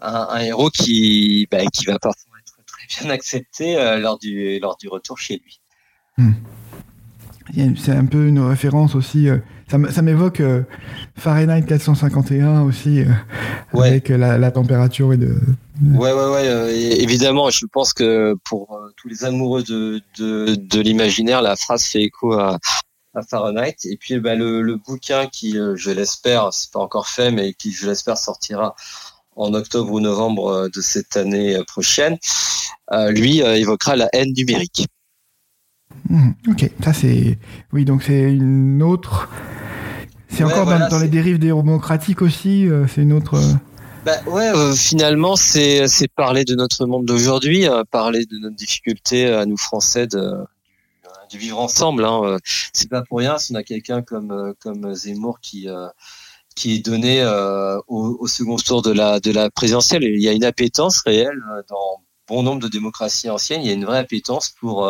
un, un, héros qui, bah, qui va parfois être très bien accepté euh, lors du lors du retour chez lui. Hmm. C'est un peu une référence aussi. Euh, ça m'évoque euh, Fahrenheit 451 aussi, euh, avec la, la, température et de. Ouais, ouais, ouais. évidemment, je pense que pour tous les amoureux de, de, de l'imaginaire, la phrase fait écho à, à Fahrenheit. Et puis, bah, le, le bouquin qui, je l'espère, c'est pas encore fait, mais qui, je l'espère, sortira en octobre ou novembre de cette année prochaine, lui évoquera la haine numérique. Hmm, ok, ça c'est. Oui, donc c'est une autre. C'est encore dans, les dérives démocratiques aussi, euh, c'est une autre. Euh, bah, ouais, euh, finalement, c'est parler de notre monde d'aujourd'hui, parler de notre difficulté à nous Français de, de vivre ensemble. Hein. C'est pas pour rien si on a quelqu'un comme comme Zemmour qui qui est donné au, au, second tour de la de la présidentielle. Il y a une appétence réelle dans bon nombre de démocraties anciennes. Il y a une vraie appétence pour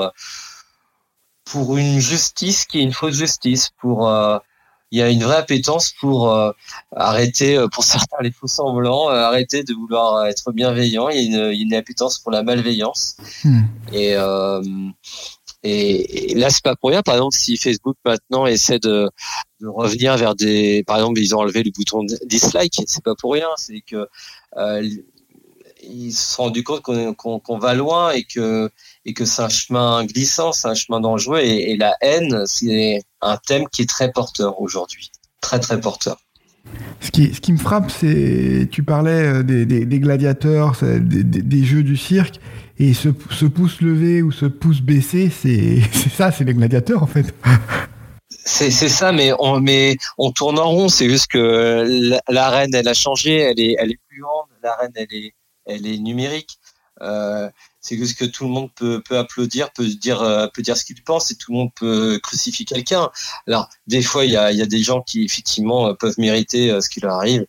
pour une justice qui est une fausse justice, pour euh, il y a une vraie appétence pour euh, arrêter, euh, pour certains les faux semblants, arrêter de vouloir être bienveillant. Il y a une, il y a une appétence pour la malveillance. Hmm. Et, et, et, là, c'est pas pour rien. Par exemple, si Facebook maintenant essaie de, de revenir vers des, par exemple, ils ont enlevé le bouton dislike, c'est pas pour rien. C'est que ils se sont rendus compte qu'on va loin et que et que c'est un chemin glissant, c'est un chemin dangereux et, la haine, c'est un thème qui est très porteur aujourd'hui, très très porteur. Ce qui, ce qui me frappe, c'est tu parlais euh, des, des, gladiateurs, des, des, jeux du cirque, et ce, ce, pouce levé ou ce pouce baissé, c'est ça, c'est les gladiateurs en fait. C'est ça, mais on, mais on tourne en rond. C'est juste que l'arène, elle a changé, elle est, elle est plus grande. L'arène, elle est, elle est numérique. Euh, c'est que tout le monde peut, peut applaudir, peut dire, euh, peut dire ce qu'il pense et tout le monde peut crucifier quelqu'un. Alors, des fois, il y a, y a des gens qui, effectivement, peuvent mériter euh, ce qui leur arrive.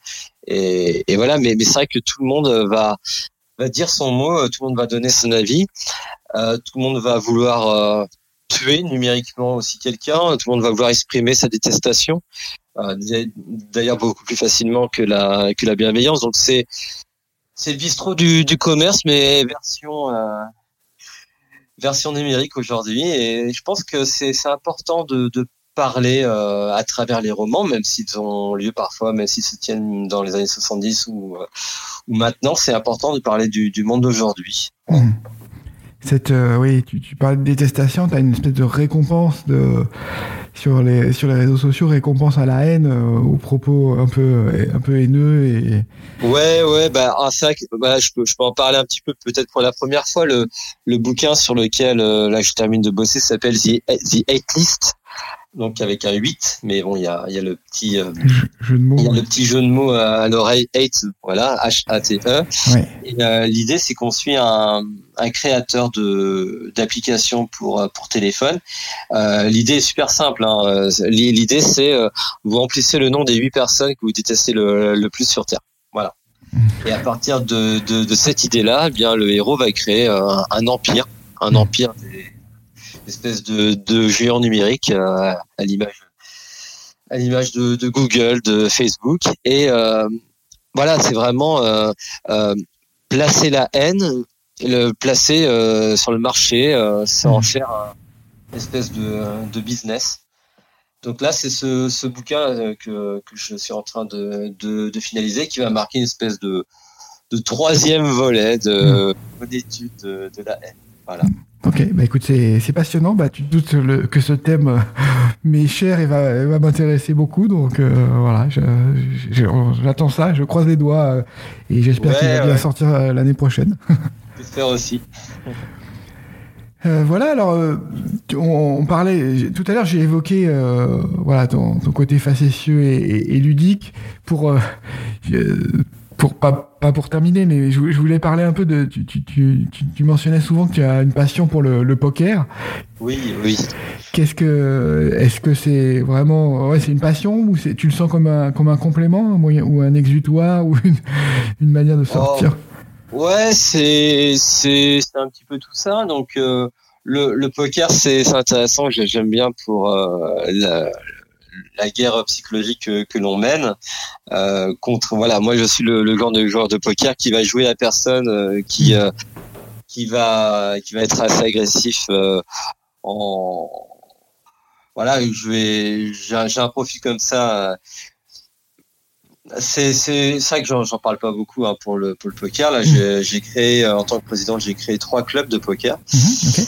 Et, et voilà, mais, mais c'est vrai que tout le monde va, va dire son mot, tout le monde va donner son avis, euh, tout le monde va vouloir tuer numériquement aussi quelqu'un, tout le monde va vouloir exprimer sa détestation. d'ailleurs beaucoup plus facilement que la que la bienveillance. Donc c'est c'est le bistrot du, commerce, mais version version numérique aujourd'hui. Et je pense que c'est important de, parler euh, à travers les romans, même s'ils ont lieu parfois, même s'ils se tiennent dans les années 70 ou, euh, ou maintenant, c'est important de parler du, monde d'aujourd'hui. Mmh. Cette, euh, oui, tu, tu parles de détestation, tu as une espèce de récompense de, sur, les, sur les réseaux sociaux, récompense à la haine, aux propos un peu, un peu haineux. Et... Ouais, ouais, bah, un sac, bah, je, peux, je peux en parler un petit peu, peut-être pour la première fois. Le, le bouquin sur lequel là, je termine de bosser s'appelle The, The Hate List donc avec un 8, mais bon, il y a, y a le petit euh, jeu de mots, il y a le petit jeu de mots à l'oreille 8, voilà, H A T E. Et euh, l'idée c'est qu'on suit un, un créateur de d'applications pour pour téléphone. Euh, l'idée est super simple. Hein. L'idée c'est vous remplissez le nom des 8 personnes que vous détestez le, le plus sur Terre. Voilà. Et à partir de, de, de cette idée-là, eh bien le héros va créer un, un empire, un empire des espèce de, de géant numérique euh, à l'image à l'image de, de, Google, de Facebook. Et euh, voilà, c'est vraiment euh, placer la haine, le placer sur le marché, sans mmh. faire une espèce de, de business. Donc là, c'est ce, ce bouquin que, que je suis en train de, de, de finaliser qui va marquer une espèce de, de troisième volet de mmh. d'étude de, de, la haine. Voilà. Ok, bah écoute, c'est passionnant. Bah, tu te doutes le, que ce thème euh, m'est cher et va, va m'intéresser beaucoup. Donc euh, voilà, j'attends ça, je croise les doigts euh, et j'espère qu'il va bien sortir l'année prochaine. J'espère aussi. Euh, voilà, alors on, on, parlait tout à l'heure, j'ai évoqué euh, voilà ton, ton, côté facétieux et, et, et ludique pour pour pas, pas pour terminer, mais je, je, voulais parler un peu de. Tu, tu, tu, tu, mentionnais souvent que tu as une passion pour le, le poker. Oui, oui. Qu'est-ce que est-ce que c'est vraiment ouais c'est une passion ou c'est tu le sens comme un comme un complément un moyen ou un exutoire ou une, une manière de sortir? Oh, ouais, c'est c'est c'est un petit peu tout ça. Donc euh, le, le poker c'est intéressant. J'aime bien pour euh, la, la guerre psychologique que, que l'on mène euh, contre voilà moi je suis le, le, genre de joueur de poker qui va jouer la personne euh, qui euh, qui va qui va être assez agressif en voilà je vais j'ai un profil comme ça c'est c'est ça que j'en parle pas beaucoup hein, pour le pour le poker là mmh. j'ai créé en tant que président j'ai créé trois clubs de poker mmh, okay.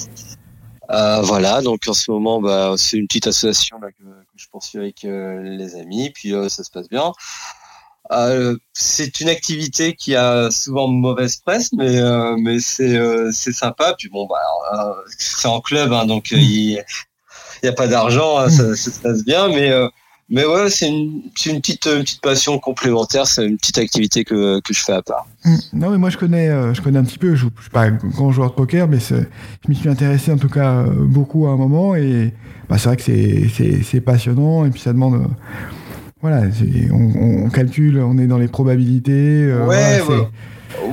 Euh, voilà, donc en ce moment, bah, c'est une petite association là, que, que, je poursuis avec euh, les amis, puis euh, ça se passe bien. Euh, c'est une activité qui a souvent mauvaise presse, mais euh, mais c'est c'est sympa. Puis bon, bah, c'est en club, hein, donc il n'y a pas d'argent, hein, ça, ça, se passe bien, mais mais ouais, c'est une, une, petite, une petite passion complémentaire, c'est une petite activité que, que je fais à part. Mmh. Non, mais moi je connais, euh, je connais un petit peu, je, je suis pas un grand joueur de poker, mais je m'y suis intéressé en tout cas euh, beaucoup à un moment, et bah, c'est vrai que c'est passionnant, et puis ça demande. Euh, voilà, on, on, calcule, on est dans les probabilités. ouais, voilà,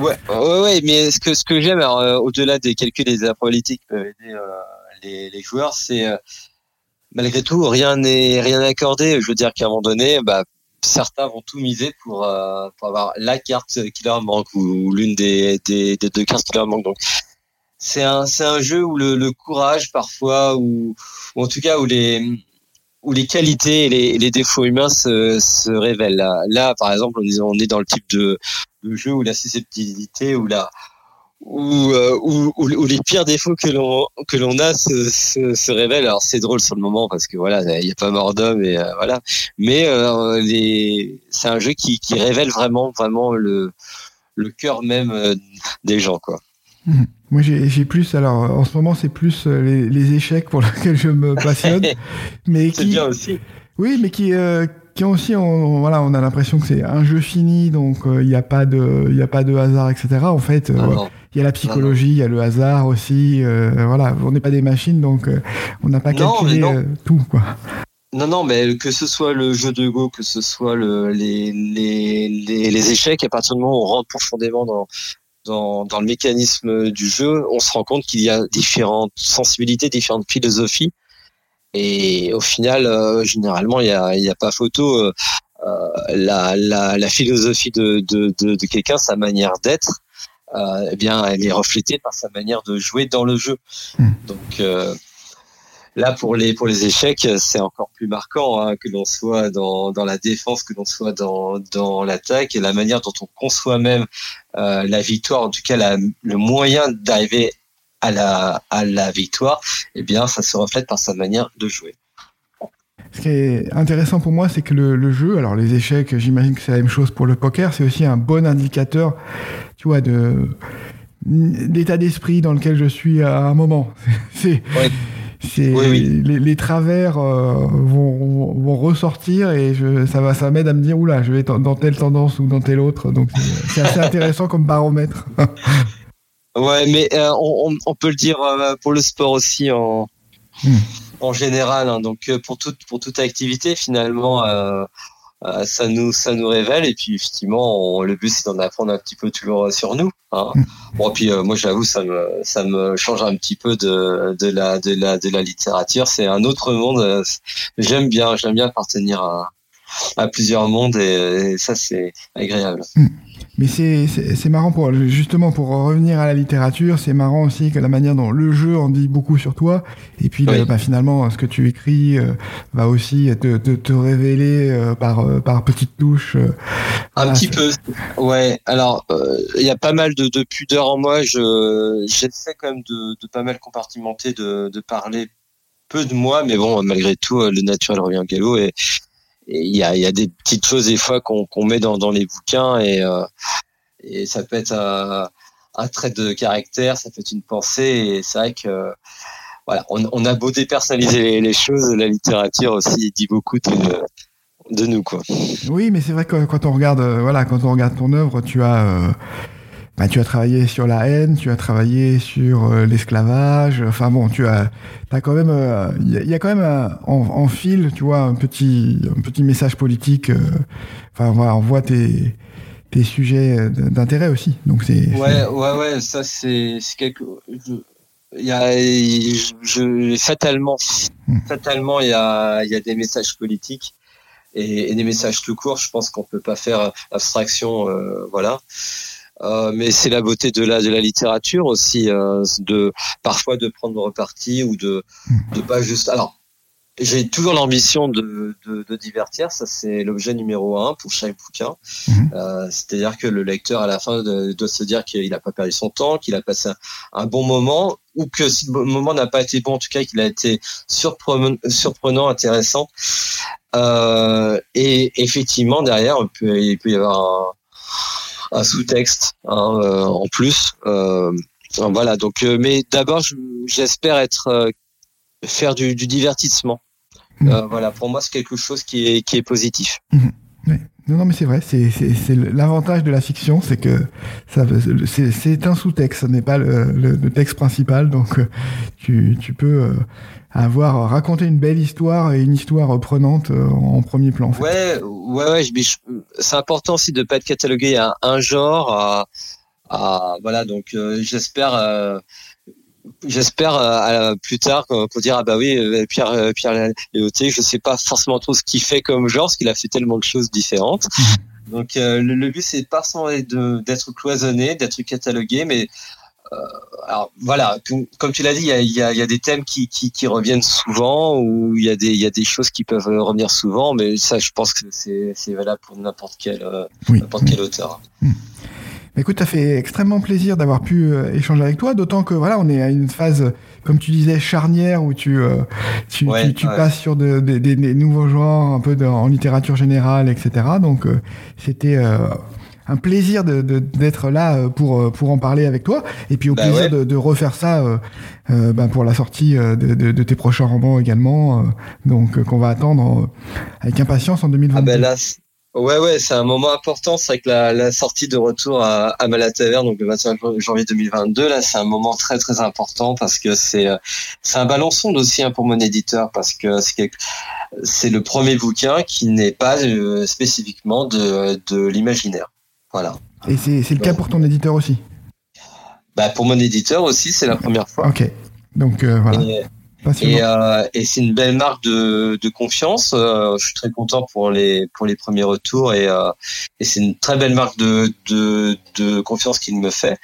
ouais. Ouais, ouais, mais ce que, ce que j'aime, au-delà des calculs des probabilités qui peuvent aider les, les joueurs, c'est malgré tout, rien n'est rien accordé. Je veux dire qu'à un moment donné, bah, certains vont tout miser pour, euh, pour avoir la carte qui leur manque ou, l'une des, des, des, deux cartes qui leur manque. Donc, c'est un, c'est un jeu où le, le courage parfois, ou, ou, en tout cas où les, où les qualités et les, les défauts humains se, se révèlent. Là, là, par exemple, on est, dans le type de, de jeu où la susceptibilité, ou la, où, euh, où, où, les pires défauts que l'on que l'on a se, se, se, révèlent. Alors c'est drôle sur le moment parce que voilà, il n'y a pas mort d'homme et euh, voilà. Mais euh, les, c'est un jeu qui, qui révèle vraiment vraiment le le cœur même des gens quoi. Mmh. Moi j'ai plus alors en ce moment c'est plus les, les, échecs pour lesquels je me passionne, mais qui bien aussi. Oui, mais qui qui ont aussi, on, voilà, on a l'impression que c'est un jeu fini, donc il n'y a pas de, il a pas de hasard, etc. En fait, il y a la psychologie, il y a le hasard aussi. Euh, voilà, on n'est pas des machines, donc euh, on n'a pas calculé euh, tout, quoi. Non, non, mais que ce soit le jeu de Go, que ce soit le, les, les, les, les, échecs, à partir du moment où on rentre profondément dans, dans, dans le mécanisme du jeu, on se rend compte qu'il y a différentes sensibilités, différentes philosophies. Et au final, généralement, il n'y a, y a pas photo. La, la, la, philosophie de, de, de, de quelqu'un, sa manière d'être, eh bien, elle est reflétée par sa manière de jouer dans le jeu. Hmm. Donc, Là, pour les pour les échecs, c'est encore plus marquant hein, que l'on soit dans, dans la défense, que l'on soit dans, dans l'attaque et la manière dont on conçoit même euh, la victoire, en tout cas la, le moyen d'arriver à la à la victoire, eh bien, ça se reflète par sa manière de jouer. Ce qui est intéressant pour moi, c'est que le, le, jeu, alors les échecs, j'imagine que c'est la même chose pour le poker, c'est aussi un bon indicateur, tu vois, de d'état d'esprit dans lequel je suis à un moment. C'est Les, travers euh, vont, vont, ressortir et je, ça va ça m'aide à me dire oula je vais dans telle tendance ou dans telle autre donc c'est assez intéressant comme baromètre ouais mais euh, on, on, peut le dire euh, pour le sport aussi en hmm. en général hein. donc pour toute pour toute activité finalement euh, ça nous ça nous révèle et puis effectivement le but c'est d'en apprendre un petit peu toujours sur nous hein. Mm. bon puis euh, moi j'avoue ça me ça me change un petit peu de de la de la de la littérature c'est un autre monde j'aime bien j'aime bien appartenir à à plusieurs mondes et, ça c'est agréable mm. Mais c'est marrant pour justement pour revenir à la littérature, c'est marrant aussi que la manière dont le jeu en dit beaucoup sur toi. Et puis bah, finalement, ce que tu écris euh, va aussi te, te, te révéler euh, par euh, par petites touches. Un petit peu. Ouais. Alors il y a pas mal de, de pudeur en moi. Je j'essaie quand même de, de pas mal compartimenter, de, de parler peu de moi, mais bon, malgré tout, le naturel revient au galop et il y a, y a, des petites choses des fois qu'on met dans, les bouquins et, euh, ça peut être un, un, trait de caractère, ça peut être une pensée et c'est vrai que voilà, on, a beau dépersonnaliser les, les, choses, la littérature aussi dit beaucoup de, de nous quoi. Oui, mais c'est vrai que quand on regarde voilà, quand on regarde ton œuvre, tu as euh, bah, tu as travaillé sur la haine, tu as travaillé sur euh, l'esclavage. Enfin bon, tu as, as quand même, il euh, y, a quand même euh, en, fil, tu vois, un petit, un petit message politique. enfin, voilà, on voit tes, tes sujets d'intérêt aussi. Donc c'est. Ouais, ouais, ouais, ça c'est quelque. Il y a, je, fatalement, hmm. fatalement, il y a, il y a des messages politiques et, et, des messages tout court. Je pense qu'on peut pas faire abstraction, voilà. Euh, mais c'est la beauté de la de la littérature aussi, euh, de parfois de prendre parti ou de de pas juste. Alors, j'ai toujours l'ambition de, de, de, divertir, ça c'est l'objet numéro un pour chaque bouquin. Mhm. Euh, C'est-à-dire que le lecteur à la fin doit se dire qu'il n'a pas perdu son temps, qu'il a passé un, bon moment, ou que si le moment n'a pas été bon, en tout cas qu'il a été surprenant, surprenant intéressant. Euh, et effectivement derrière, il peut, il peut y avoir un, un sous-texte hein, euh, en plus. Euh, voilà. Donc, euh, mais d'abord, j'espère être faire du, du divertissement. Mmh. voilà, pour moi, c'est quelque chose qui est, qui est positif. Mmh. Non, non, mais c'est vrai. C'est l'avantage de la fiction, c'est que c'est un sous-texte, ce n'est pas le, le, texte principal. Donc, tu, tu peux avoir raconté une belle histoire et une histoire prenante euh, en premier plan. Ouais, ouais, ouais. C'est important aussi de pas être catalogué à un genre. À, à voilà, donc euh, j'espère. Euh, j'espère plus tard qu'on dire ah bah oui Pierre Pierre Léoté je sais pas forcément trop ce qu'il fait comme genre parce qu'il a fait tellement de choses différentes donc le, but c'est pas sans d'être cloisonné d'être catalogué mais euh, alors voilà, comme tu l'as dit, il y a, des thèmes qui, reviennent souvent ou il y, a des, il y a des choses qui peuvent revenir souvent, mais ça, je pense que c'est valable pour n'importe quel, euh, quel auteur. Hmm. Écoute, ça fait extrêmement plaisir d'avoir pu euh, échanger avec toi, d'autant que voilà, on est à une phase, comme tu disais, charnière où tu tu, passes sur des nouveaux genres, un peu en littérature générale, etc. Donc c'était un plaisir d'être de, d'être là euh, pour euh, pour en parler avec toi et puis au bah plaisir de, de, refaire ça euh, euh bah, pour la sortie de, de, tes prochains romans également donc qu'on va attendre avec impatience en 2022. Ah ben là, ouais ouais c'est un moment important c'est vrai que la, la, sortie de retour à, à Malatever donc le 25 janvier 2022 là c'est un moment très très important parce que c'est c'est un ballon sonde aussi hein, pour mon éditeur parce que c'est c'est le premier bouquin qui n'est pas spécifiquement de, de l'imaginaire. Voilà. Et c'est le cas pour ton éditeur aussi bah, Pour mon éditeur aussi, c'est la première fois. Ok. Donc euh, voilà. Et, euh, et c'est une belle marque de, de confiance. Euh, je suis très content pour les pour les premiers retours et, euh, et c'est une très belle marque de de, de confiance qu'il me fait.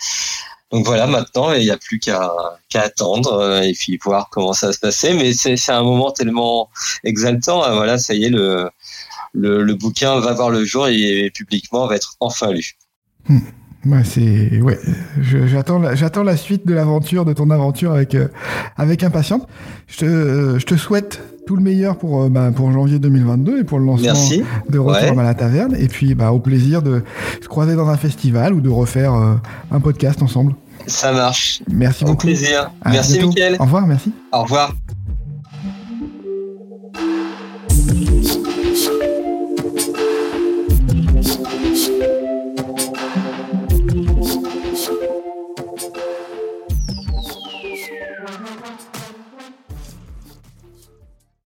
Donc voilà, maintenant il n'y a plus qu'à qu'à attendre euh, et puis voir comment ça va se passer. Mais c'est c'est un moment tellement exaltant. Hein. Voilà, ça y est, le le, le bouquin va voir le jour et, publiquement va être enfin lu. Hmm. Ouais, c'est ouais. J'attends la, j'attends la suite de l'aventure, de ton aventure avec euh, avec impatience. Je te, euh, je te souhaite tout le meilleur pour euh, bah, pour janvier 2022 et pour le lancement de Retour à la taverne. Et puis bah au plaisir de se croiser dans un festival ou de refaire un podcast ensemble. Ça marche. Merci au beaucoup. plaisir. merci Mickaël. Au revoir, merci. Au revoir.